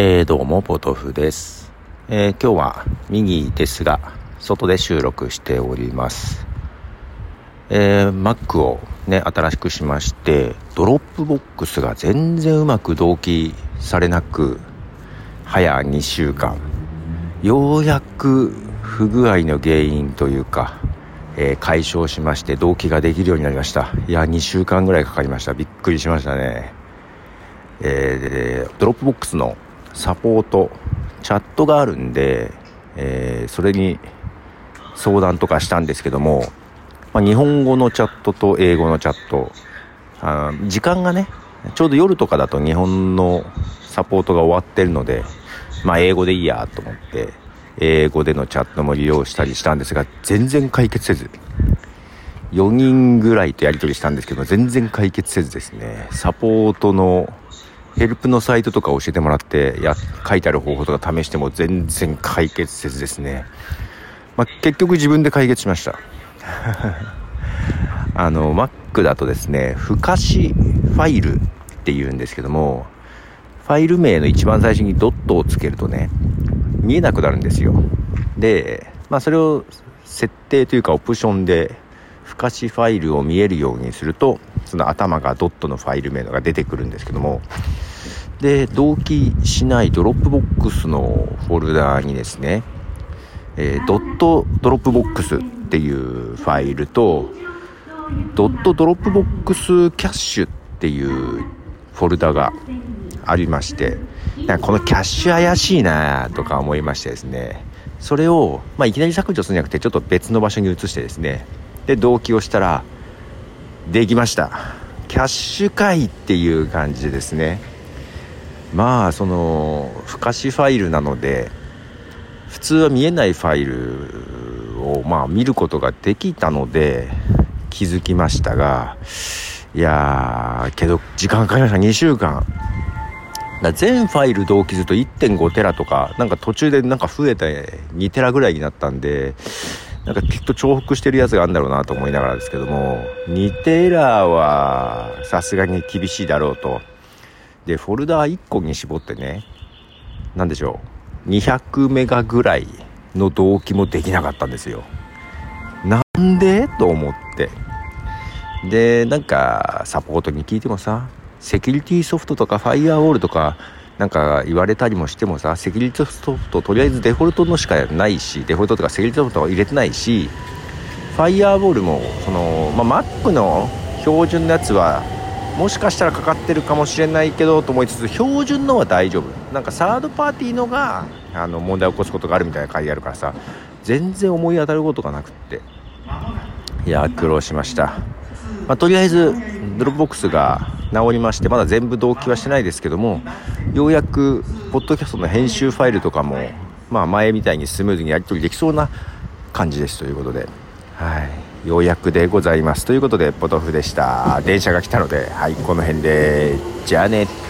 えー、どうも、ポトフです。えー、今日は右ですが、外で収録しております。えー、Mac をね、新しくしまして、ドロップボックスが全然うまく同期されなく、早2週間。ようやく不具合の原因というか、えー、解消しまして同期ができるようになりました。いや、2週間ぐらいかかりました。びっくりしましたね。えー、ドロップボックスのサポート、チャットがあるんで、えー、それに相談とかしたんですけども、まあ、日本語のチャットと英語のチャット、あ時間がね、ちょうど夜とかだと日本のサポートが終わってるので、まあ英語でいいやと思って、英語でのチャットも利用したりしたんですが、全然解決せず。4人ぐらいとやり取りしたんですけど、全然解決せずですね、サポートのヘルプのサイトとか教えてもらってや書いてある方法とか試しても全然解決せずですね、まあ、結局自分で解決しました。あの Mac だとですね不可視ファイルっていうんですけどもファイル名の一番最初にドットをつけるとね見えなくなるんですよ。でまあそれを設定というかオプションで不可視ファイルを見えるようにするとその頭がドットのファイル名のが出てくるんですけどもで同期しないドロップボックスのフォルダーにですね、えー、ドットドロップボックスっていうファイルとドットドロップボックスキャッシュっていうフォルダがありましてなんかこのキャッシュ怪しいなとか思いましてですね。それを、まあ、いきなり削除するんじゃなくてちょっと別の場所に移してですね。で同期をしたらできました。キャッシュ会っていう感じでですねまあその不可視ファイルなので普通は見えないファイルをまあ見ることができたので気づきましたがいやけど時間かかりました。2週間。だ全ファイル同期すると1.5テラとかなんか途中でなんか増えて2テラぐらいになったんでなんかきっと重複してるやつがあるんだろうなと思いながらですけども2テラはさすがに厳しいだろうと。でフォルダー1個に絞ってね何でしょう200メガぐらいの動機もできなかったんですよ。なんで？と思って。でなんかサポートに聞いてもさセキュリティソフトとかファイアウォールとかなんか言われたりもしてもさセキュリティソフトとりあえずデフォルトのしかないしデフォルトとかセキュリティソフトは入れてないしファイアウォールもその、まあ、Mac の標準のやつはもしかしたらかかってるかもしれないけどと思いつつ標準のは大丈夫。なんかサードパーティーのがあの問題を起こすことがあるみたいな書いてあるからさ全然思い当たることがなくって。いや苦労しました、まあ、とりあえずドロップボックスが直りましてまだ全部同期はしてないですけどもようやくポッドキャストの編集ファイルとかもまあ前みたいにスムーズにやり取りできそうな感じですということで。はい。ようやくでございます。ということでポトフでした。電車が来たのではいこの辺で。じゃあね。